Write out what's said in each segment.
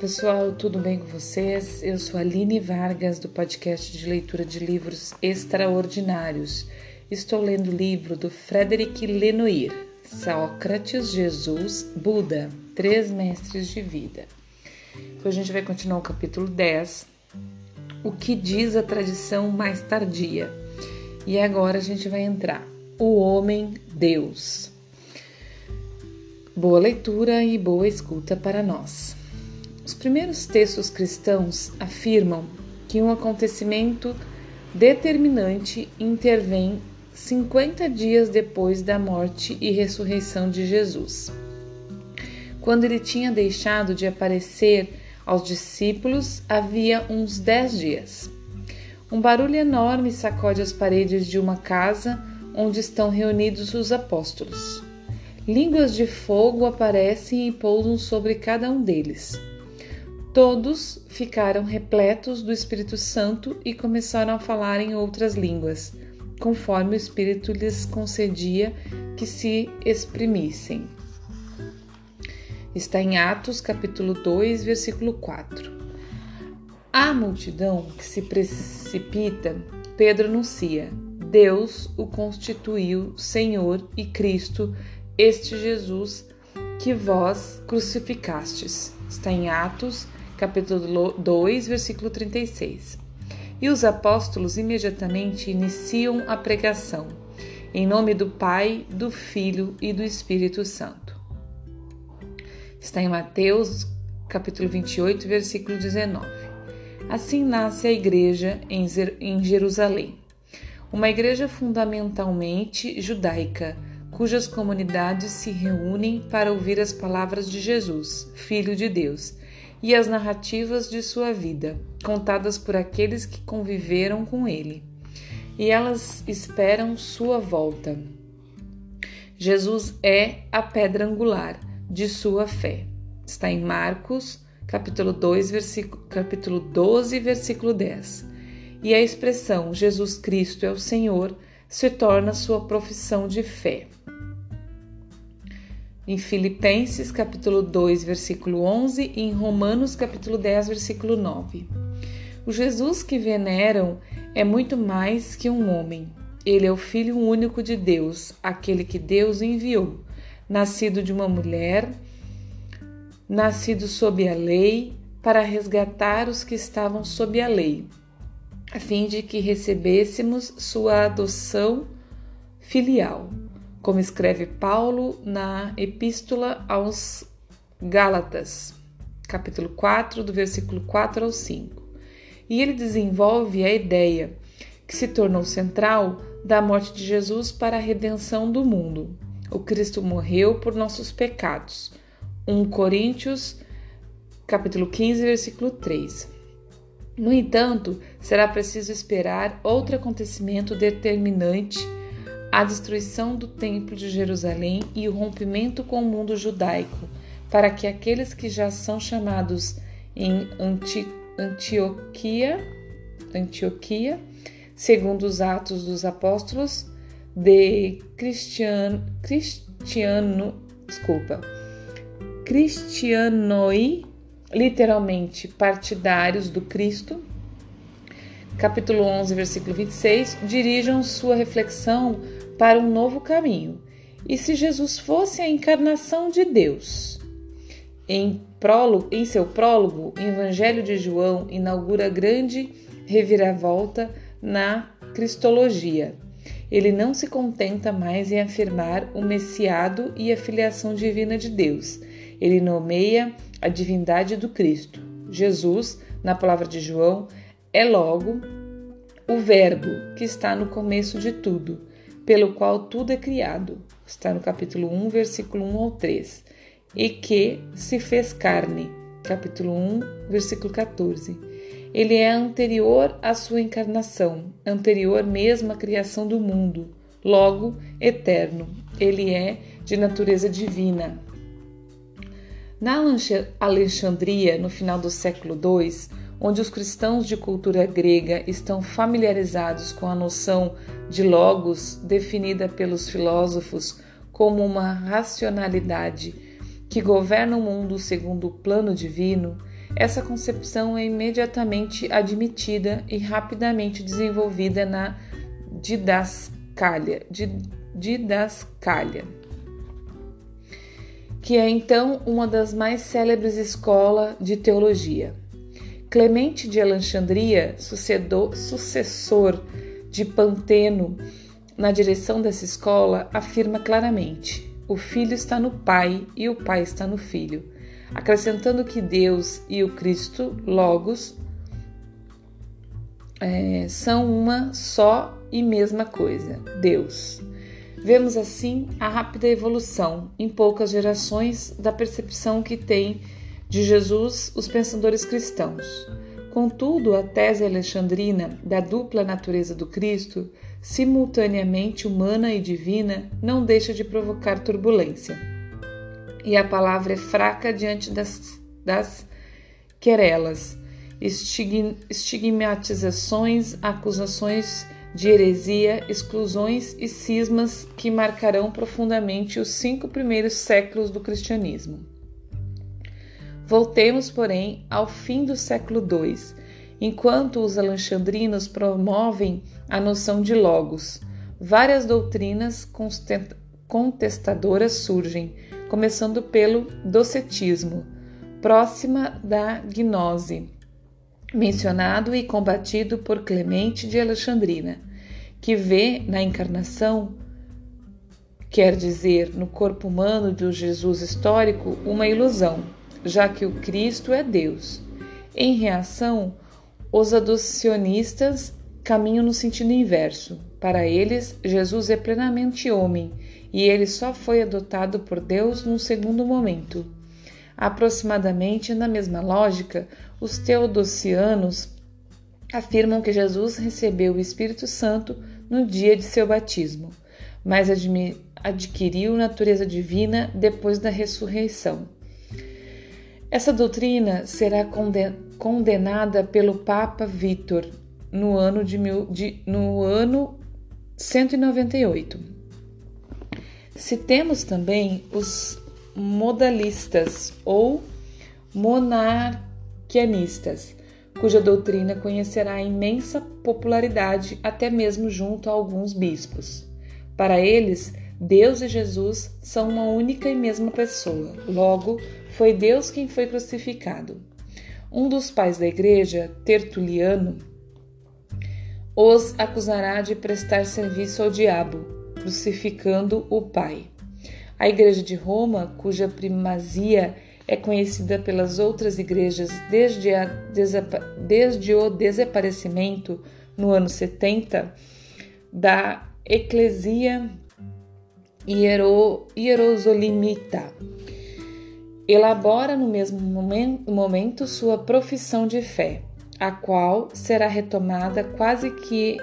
pessoal, tudo bem com vocês? Eu sou Aline Vargas do podcast de leitura de livros extraordinários. Estou lendo o livro do Frederic Lenoir, Sócrates, Jesus, Buda, Três Mestres de Vida. Então a gente vai continuar o capítulo 10, o que diz a tradição mais tardia. E agora a gente vai entrar, o homem Deus. Boa leitura e boa escuta para nós. Os primeiros textos cristãos afirmam que um acontecimento determinante intervém 50 dias depois da morte e ressurreição de Jesus. Quando ele tinha deixado de aparecer aos discípulos, havia uns dez dias. Um barulho enorme sacode as paredes de uma casa onde estão reunidos os apóstolos. Línguas de fogo aparecem e pousam sobre cada um deles. Todos ficaram repletos do Espírito Santo e começaram a falar em outras línguas, conforme o Espírito lhes concedia que se exprimissem. Está em Atos, capítulo 2, versículo 4. A multidão que se precipita, Pedro anuncia: Deus o constituiu Senhor e Cristo, este Jesus que vós crucificastes. Está em Atos, capítulo 2, versículo 36. E os apóstolos imediatamente iniciam a pregação, em nome do Pai, do Filho e do Espírito Santo. Está em Mateus, capítulo 28, versículo 19. Assim nasce a igreja em Jerusalém. Uma igreja fundamentalmente judaica, cujas comunidades se reúnem para ouvir as palavras de Jesus, Filho de Deus, e as narrativas de sua vida, contadas por aqueles que conviveram com ele. E elas esperam sua volta. Jesus é a pedra angular de sua fé. Está em Marcos, capítulo 2, versículo, capítulo 12, versículo 10. E a expressão Jesus Cristo é o Senhor se torna sua profissão de fé em Filipenses capítulo 2, versículo 11 e em Romanos capítulo 10, versículo 9. O Jesus que veneram é muito mais que um homem. Ele é o Filho único de Deus, aquele que Deus enviou, nascido de uma mulher, nascido sob a lei, para resgatar os que estavam sob a lei, a fim de que recebêssemos sua adoção filial como escreve Paulo na Epístola aos Gálatas, capítulo 4, do versículo 4 ao 5. E ele desenvolve a ideia que se tornou central da morte de Jesus para a redenção do mundo. O Cristo morreu por nossos pecados. 1 Coríntios, capítulo 15, versículo 3. No entanto, será preciso esperar outro acontecimento determinante a destruição do Templo de Jerusalém e o rompimento com o mundo judaico, para que aqueles que já são chamados em Anti Antioquia, Antioquia, segundo os Atos dos Apóstolos, de Cristiano, Cristiano, desculpa, Cristianoi, literalmente partidários do Cristo, capítulo 11, versículo 26, dirijam sua reflexão para um novo caminho. E se Jesus fosse a encarnação de Deus? Em, prólogo, em seu prólogo, o Evangelho de João inaugura grande reviravolta na cristologia. Ele não se contenta mais em afirmar o messiado e a filiação divina de Deus. Ele nomeia a divindade do Cristo. Jesus, na palavra de João, é logo o Verbo que está no começo de tudo pelo qual tudo é criado. Está no capítulo 1, versículo 1 ao 3. E que se fez carne. Capítulo 1, versículo 14. Ele é anterior à sua encarnação, anterior mesmo à criação do mundo, logo eterno. Ele é de natureza divina. Na Alexandria, no final do século II, onde os cristãos de cultura grega estão familiarizados com a noção de logos definida pelos filósofos como uma racionalidade que governa o mundo segundo o plano divino, essa concepção é imediatamente admitida e rapidamente desenvolvida na didascália, didascália que é então uma das mais célebres escolas de teologia. Clemente de Alexandria, sucessor de Panteno na direção dessa escola, afirma claramente: o filho está no pai e o pai está no filho, acrescentando que Deus e o Cristo, Logos, é, são uma só e mesma coisa, Deus. Vemos assim a rápida evolução, em poucas gerações, da percepção que têm de Jesus os pensadores cristãos. Contudo, a tese alexandrina da dupla natureza do Cristo, simultaneamente humana e divina, não deixa de provocar turbulência. E a palavra é fraca diante das, das querelas, estigmatizações, acusações de heresia, exclusões e cismas que marcarão profundamente os cinco primeiros séculos do cristianismo. Voltemos, porém, ao fim do século II, enquanto os alexandrinos promovem a noção de logos. Várias doutrinas contestadoras surgem, começando pelo docetismo, próxima da gnose mencionado e combatido por Clemente de Alexandrina, que vê na encarnação, quer dizer, no corpo humano do Jesus histórico, uma ilusão, já que o Cristo é Deus. Em reação, os adocionistas caminham no sentido inverso. Para eles, Jesus é plenamente homem e ele só foi adotado por Deus num segundo momento. Aproximadamente na mesma lógica, os teodosianos afirmam que Jesus recebeu o Espírito Santo no dia de seu batismo, mas adquiriu natureza divina depois da ressurreição. Essa doutrina será condenada pelo Papa Vítor no ano de, mil, de no ano 198. Citemos também os modalistas ou monarquianistas, cuja doutrina conhecerá imensa popularidade até mesmo junto a alguns bispos. Para eles, Deus e Jesus são uma única e mesma pessoa, logo, foi Deus quem foi crucificado. Um dos pais da igreja, Tertuliano, os acusará de prestar serviço ao diabo, crucificando o Pai. A Igreja de Roma, cuja primazia é conhecida pelas outras igrejas desde, desde o desaparecimento no ano 70 da Eclesia Hiero, Hierosolimita. Elabora no mesmo momento sua profissão de fé, a qual será retomada quase que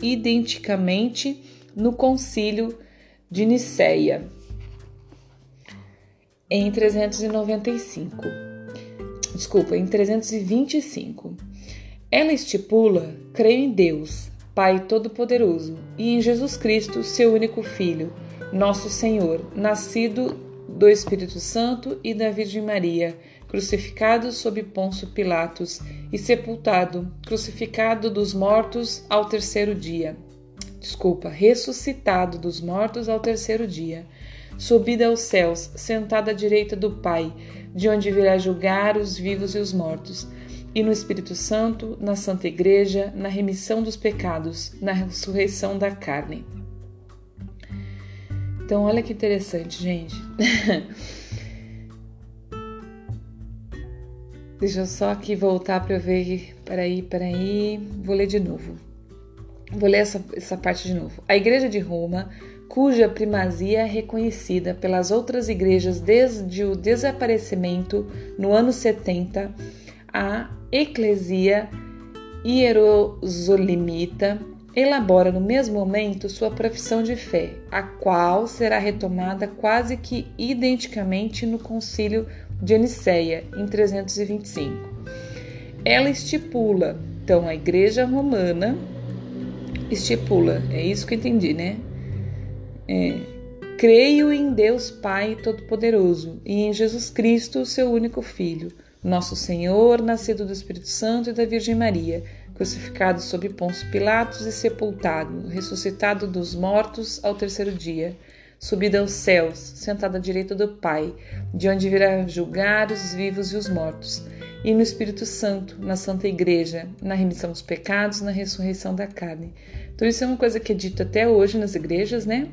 identicamente no concílio de Niceia em 395. Desculpa, em 325. Ela estipula: creio em Deus, Pai Todo-Poderoso, e em Jesus Cristo, seu único Filho, nosso Senhor, nascido do Espírito Santo e da Virgem Maria, crucificado sob Ponço Pilatos e sepultado, crucificado dos mortos ao terceiro dia. Desculpa, ressuscitado dos mortos ao terceiro dia, subida aos céus, sentada à direita do Pai, de onde virá julgar os vivos e os mortos, e no Espírito Santo, na Santa Igreja, na remissão dos pecados, na ressurreição da carne. Então, olha que interessante, gente. Deixa eu só aqui voltar para eu ver. Peraí, peraí. Vou ler de novo. Vou ler essa, essa parte de novo. A Igreja de Roma, cuja primazia é reconhecida pelas outras igrejas desde o desaparecimento no ano 70, a Eclesia Hierosolimita elabora no mesmo momento sua profissão de fé, a qual será retomada quase que identicamente no Concílio de Aniceia, em 325. Ela estipula, então, a Igreja Romana estipula, é isso que eu entendi, né? É, Creio em Deus Pai Todo-Poderoso e em Jesus Cristo, seu único Filho, nosso Senhor, nascido do Espírito Santo e da Virgem Maria, crucificado sob Pôncio Pilatos e sepultado, ressuscitado dos mortos ao terceiro dia, subido aos céus, sentado à direita do Pai, de onde virá julgar os vivos e os mortos, e no Espírito Santo, na Santa Igreja, na remissão dos pecados, na ressurreição da carne. Então, isso é uma coisa que é dito até hoje nas igrejas, né?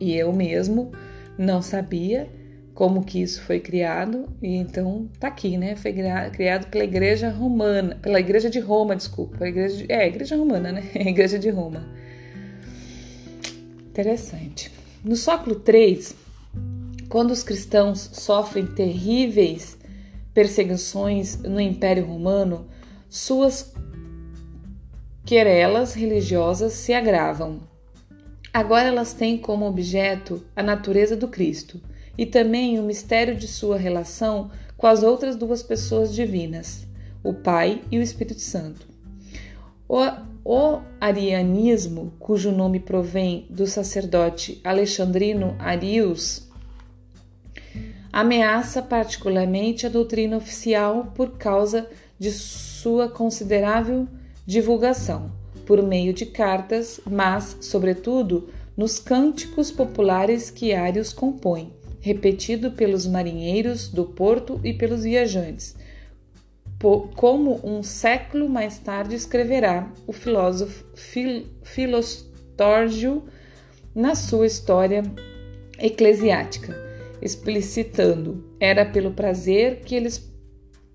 E eu mesmo não sabia como que isso foi criado, e então tá aqui, né? Foi criado pela Igreja Romana, pela Igreja de Roma, desculpa, a igreja de, é, Igreja Romana, né? igreja de Roma. Interessante. No século III, quando os cristãos sofrem terríveis perseguições no Império Romano, suas querelas religiosas se agravam. Agora elas têm como objeto a natureza do Cristo e também o mistério de sua relação com as outras duas pessoas divinas, o Pai e o Espírito Santo. O, o arianismo, cujo nome provém do sacerdote alexandrino Arius, ameaça particularmente a doutrina oficial por causa de sua considerável divulgação por meio de cartas, mas, sobretudo, nos cânticos populares que Arius compõe, repetido pelos marinheiros do porto e pelos viajantes, como um século mais tarde escreverá o filósofo Filostórgio na sua história eclesiástica, explicitando: era pelo prazer que, eles,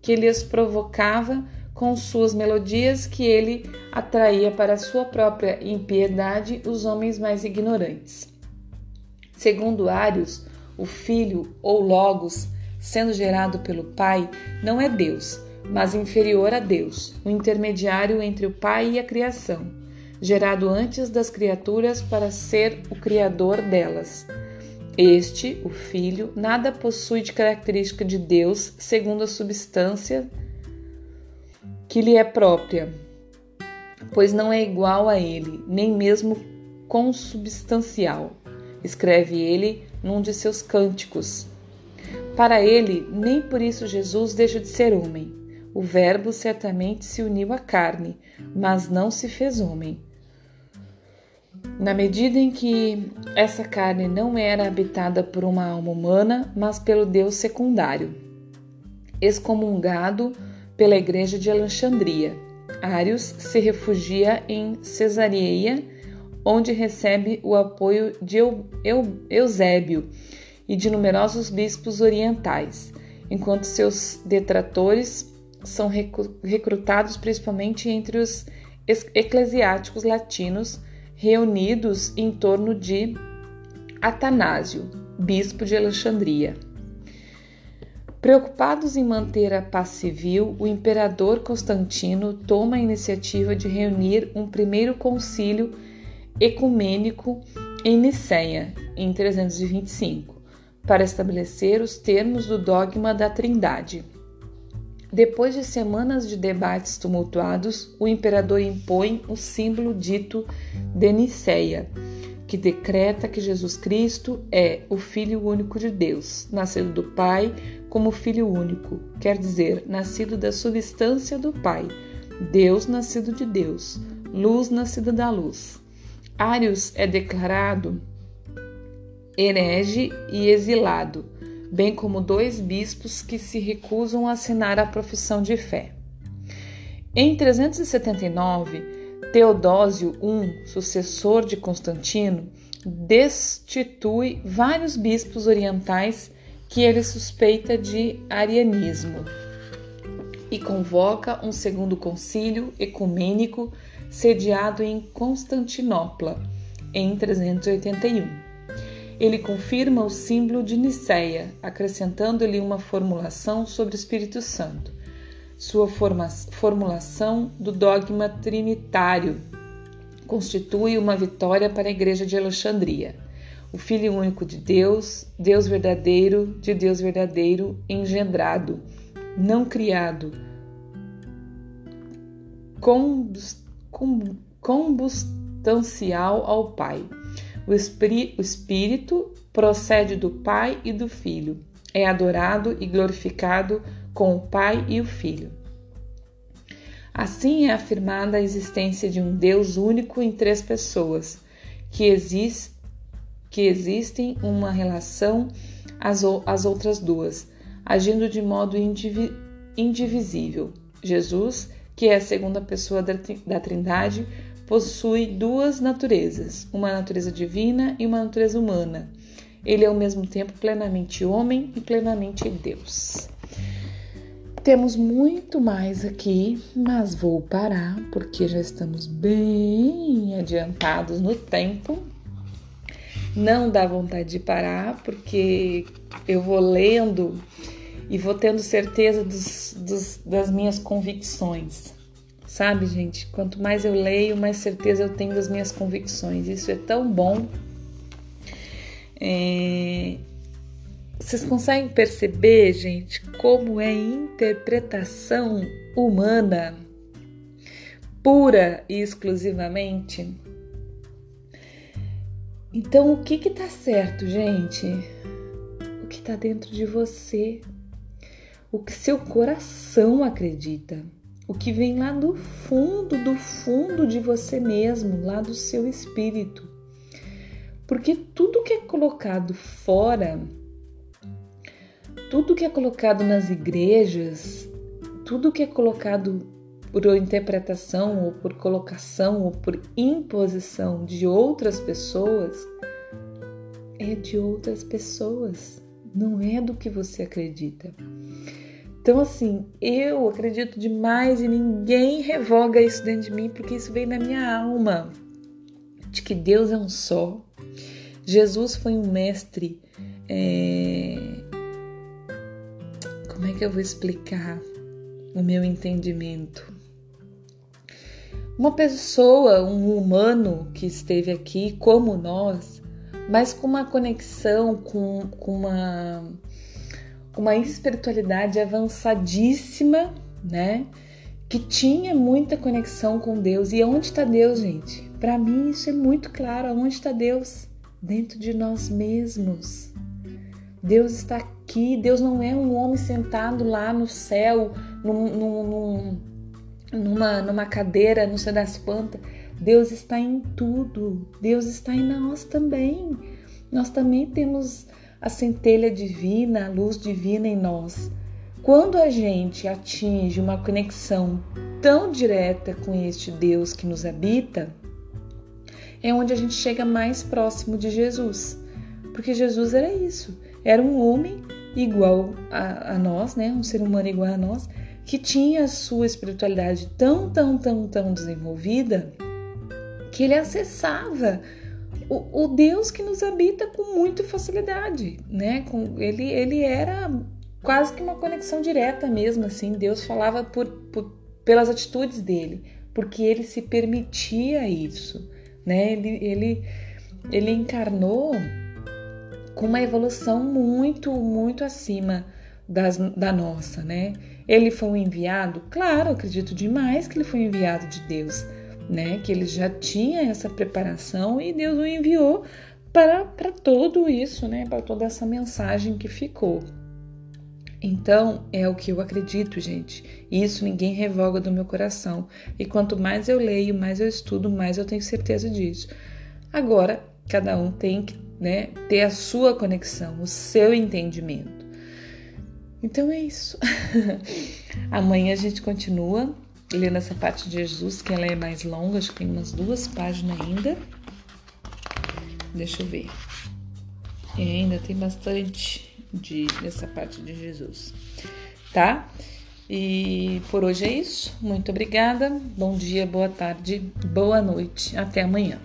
que lhes provocava com suas melodias que ele atraía para sua própria impiedade os homens mais ignorantes. Segundo Arius, o Filho ou Logos, sendo gerado pelo Pai, não é Deus, mas inferior a Deus, o intermediário entre o Pai e a criação, gerado antes das criaturas para ser o Criador delas. Este, o Filho, nada possui de característica de Deus segundo a substância que lhe é própria, pois não é igual a ele, nem mesmo consubstancial, escreve ele num de seus cânticos. Para ele, nem por isso Jesus deixa de ser homem. O Verbo certamente se uniu à carne, mas não se fez homem. Na medida em que essa carne não era habitada por uma alma humana, mas pelo Deus secundário, excomungado pela igreja de Alexandria. Arius se refugia em Cesareia, onde recebe o apoio de Eusébio e de numerosos bispos orientais, enquanto seus detratores são recrutados principalmente entre os eclesiásticos latinos reunidos em torno de Atanásio, bispo de Alexandria. Preocupados em manter a paz civil, o imperador Constantino toma a iniciativa de reunir um primeiro concílio ecumênico em Nicéia, em 325, para estabelecer os termos do dogma da Trindade. Depois de semanas de debates tumultuados, o imperador impõe o símbolo dito de Nicéia, que decreta que Jesus Cristo é o Filho único de Deus, nascido do Pai como Filho único, quer dizer, nascido da substância do Pai, Deus nascido de Deus, luz nascida da luz. Arius é declarado herege e exilado, bem como dois bispos que se recusam a assinar a profissão de fé. Em 379, Teodósio I, sucessor de Constantino, destitui vários bispos orientais que ele suspeita de arianismo e convoca um segundo concílio ecumênico sediado em Constantinopla em 381. Ele confirma o símbolo de Nicéia, acrescentando-lhe uma formulação sobre o Espírito Santo. Sua formulação do dogma trinitário constitui uma vitória para a Igreja de Alexandria o Filho único de Deus, Deus verdadeiro, de Deus verdadeiro, engendrado, não criado, combustancial ao Pai, O, o Espírito procede do Pai e do Filho. É adorado e glorificado com o Pai e o Filho. Assim é afirmada a existência de um Deus único em três pessoas, que, que existem uma relação às, às outras duas, agindo de modo indivi, indivisível. Jesus, que é a segunda pessoa da, da Trindade, possui duas naturezas, uma natureza divina e uma natureza humana. Ele é ao mesmo tempo plenamente homem e plenamente Deus. Temos muito mais aqui, mas vou parar porque já estamos bem adiantados no tempo. Não dá vontade de parar porque eu vou lendo e vou tendo certeza dos, dos, das minhas convicções. Sabe, gente? Quanto mais eu leio, mais certeza eu tenho das minhas convicções. Isso é tão bom. É... Vocês conseguem perceber, gente, como é interpretação humana pura e exclusivamente? Então, o que que tá certo, gente? O que tá dentro de você? O que seu coração acredita? o que vem lá do fundo, do fundo de você mesmo, lá do seu espírito. Porque tudo que é colocado fora, tudo que é colocado nas igrejas, tudo que é colocado por interpretação ou por colocação ou por imposição de outras pessoas, é de outras pessoas, não é do que você acredita. Então, assim, eu acredito demais e ninguém revoga isso dentro de mim, porque isso vem na minha alma, de que Deus é um só. Jesus foi um mestre. É... Como é que eu vou explicar o meu entendimento? Uma pessoa, um humano que esteve aqui como nós, mas com uma conexão, com, com uma uma espiritualidade avançadíssima, né? Que tinha muita conexão com Deus. E onde está Deus, gente? Para mim isso é muito claro. Onde está Deus? Dentro de nós mesmos. Deus está aqui. Deus não é um homem sentado lá no céu, num, num, numa, numa cadeira, não sei das quantas. Deus está em tudo. Deus está em nós também. Nós também temos a centelha divina, a luz divina em nós. Quando a gente atinge uma conexão tão direta com este Deus que nos habita, é onde a gente chega mais próximo de Jesus. Porque Jesus era isso, era um homem igual a, a nós, né? um ser humano igual a nós, que tinha a sua espiritualidade tão, tão, tão, tão desenvolvida que ele acessava o, o, Deus que nos habita com muita facilidade, né? Com, ele, ele era quase que uma conexão direta mesmo, assim. Deus falava por, por, pelas atitudes dele, porque ele se permitia isso, né? Ele, ele, ele encarnou com uma evolução muito, muito acima das, da nossa, né? Ele foi um enviado? Claro, acredito demais que ele foi enviado de Deus né? Que ele já tinha essa preparação e Deus o enviou para, para tudo isso, né? Para toda essa mensagem que ficou. Então, é o que eu acredito, gente. Isso ninguém revoga do meu coração. E quanto mais eu leio, mais eu estudo, mais eu tenho certeza disso. Agora, cada um tem que né, ter a sua conexão, o seu entendimento. Então é isso. Amanhã a gente continua lendo essa parte de Jesus, que ela é mais longa, acho que tem umas duas páginas ainda. Deixa eu ver. E ainda tem bastante de nessa parte de Jesus, tá? E por hoje é isso. Muito obrigada. Bom dia, boa tarde, boa noite. Até amanhã.